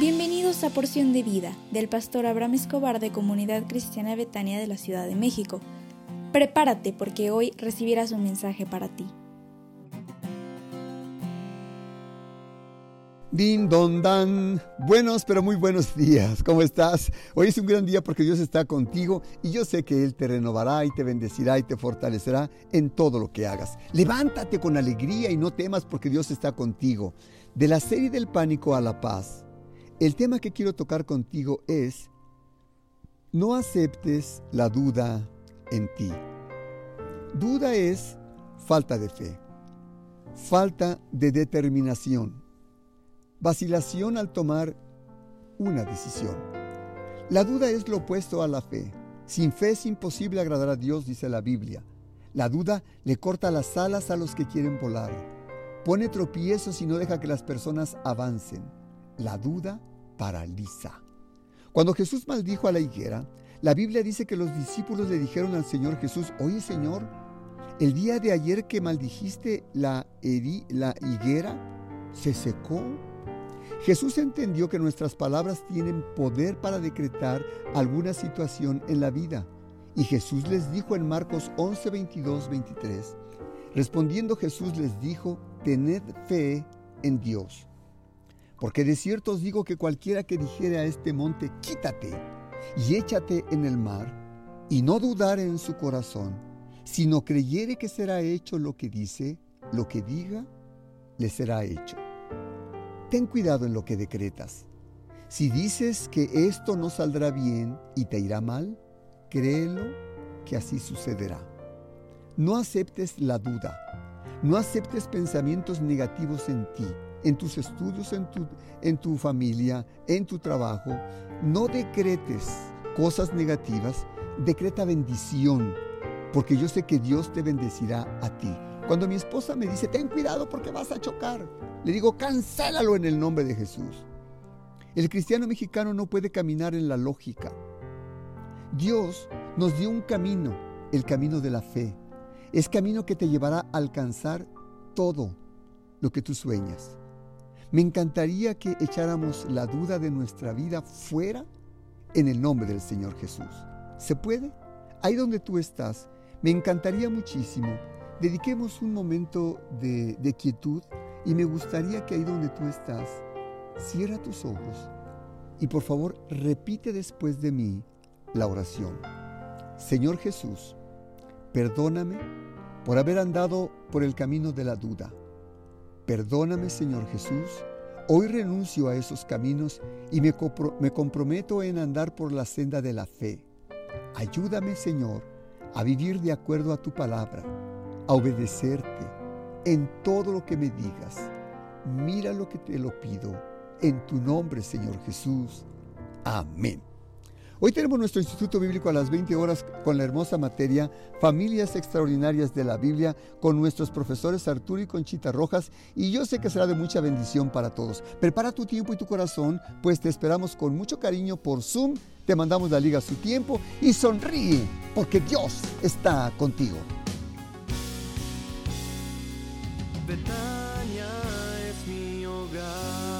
Bienvenidos a Porción de Vida del pastor Abraham Escobar de Comunidad Cristiana Betania de la Ciudad de México. Prepárate porque hoy recibirás un mensaje para ti. Din don dan. Buenos, pero muy buenos días. ¿Cómo estás? Hoy es un gran día porque Dios está contigo y yo sé que Él te renovará y te bendecirá y te fortalecerá en todo lo que hagas. Levántate con alegría y no temas porque Dios está contigo. De la serie del pánico a la paz el tema que quiero tocar contigo es, no aceptes la duda en ti. Duda es falta de fe, falta de determinación, vacilación al tomar una decisión. La duda es lo opuesto a la fe. Sin fe es imposible agradar a Dios, dice la Biblia. La duda le corta las alas a los que quieren volar. Pone tropiezos y no deja que las personas avancen. La duda paraliza. Cuando Jesús maldijo a la higuera, la Biblia dice que los discípulos le dijeron al Señor Jesús, oye Señor, el día de ayer que maldijiste la, la higuera, se secó. Jesús entendió que nuestras palabras tienen poder para decretar alguna situación en la vida. Y Jesús les dijo en Marcos 11, 22, 23, respondiendo Jesús les dijo, tened fe en Dios. Porque de cierto os digo que cualquiera que dijere a este monte, quítate y échate en el mar, y no dudare en su corazón, sino creyere que será hecho lo que dice, lo que diga, le será hecho. Ten cuidado en lo que decretas. Si dices que esto no saldrá bien y te irá mal, créelo que así sucederá. No aceptes la duda, no aceptes pensamientos negativos en ti en tus estudios, en tu, en tu familia, en tu trabajo. No decretes cosas negativas, decreta bendición, porque yo sé que Dios te bendecirá a ti. Cuando mi esposa me dice, ten cuidado porque vas a chocar, le digo, cancélalo en el nombre de Jesús. El cristiano mexicano no puede caminar en la lógica. Dios nos dio un camino, el camino de la fe. Es camino que te llevará a alcanzar todo lo que tú sueñas. Me encantaría que echáramos la duda de nuestra vida fuera en el nombre del Señor Jesús. ¿Se puede? Ahí donde tú estás, me encantaría muchísimo. Dediquemos un momento de, quietud y me gustaría que ahí donde tú estás, cierra tus ojos y por favor repite después de mí la oración. Señor Jesús, perdóname por haber andado por el camino de la duda Perdóname, Señor Jesús. Hoy renuncio a esos caminos y me, comprometo en andar por la senda de la fe. Ayúdame, Señor, a vivir de acuerdo a tu palabra, a obedecerte en todo lo que me digas. Mira lo que te lo pido. En tu nombre, Señor Jesús. Amén. Hoy tenemos nuestro Instituto Bíblico a las 20 horas con la hermosa materia Familias Extraordinarias de la Biblia con nuestros profesores Arturo y Conchita Rojas y yo sé que será de mucha bendición para todos. Prepara tu tiempo y tu corazón, pues te esperamos con mucho cariño por Zoom, te mandamos la liga a su tiempo y sonríe porque Dios está contigo. Betania es mi hogar.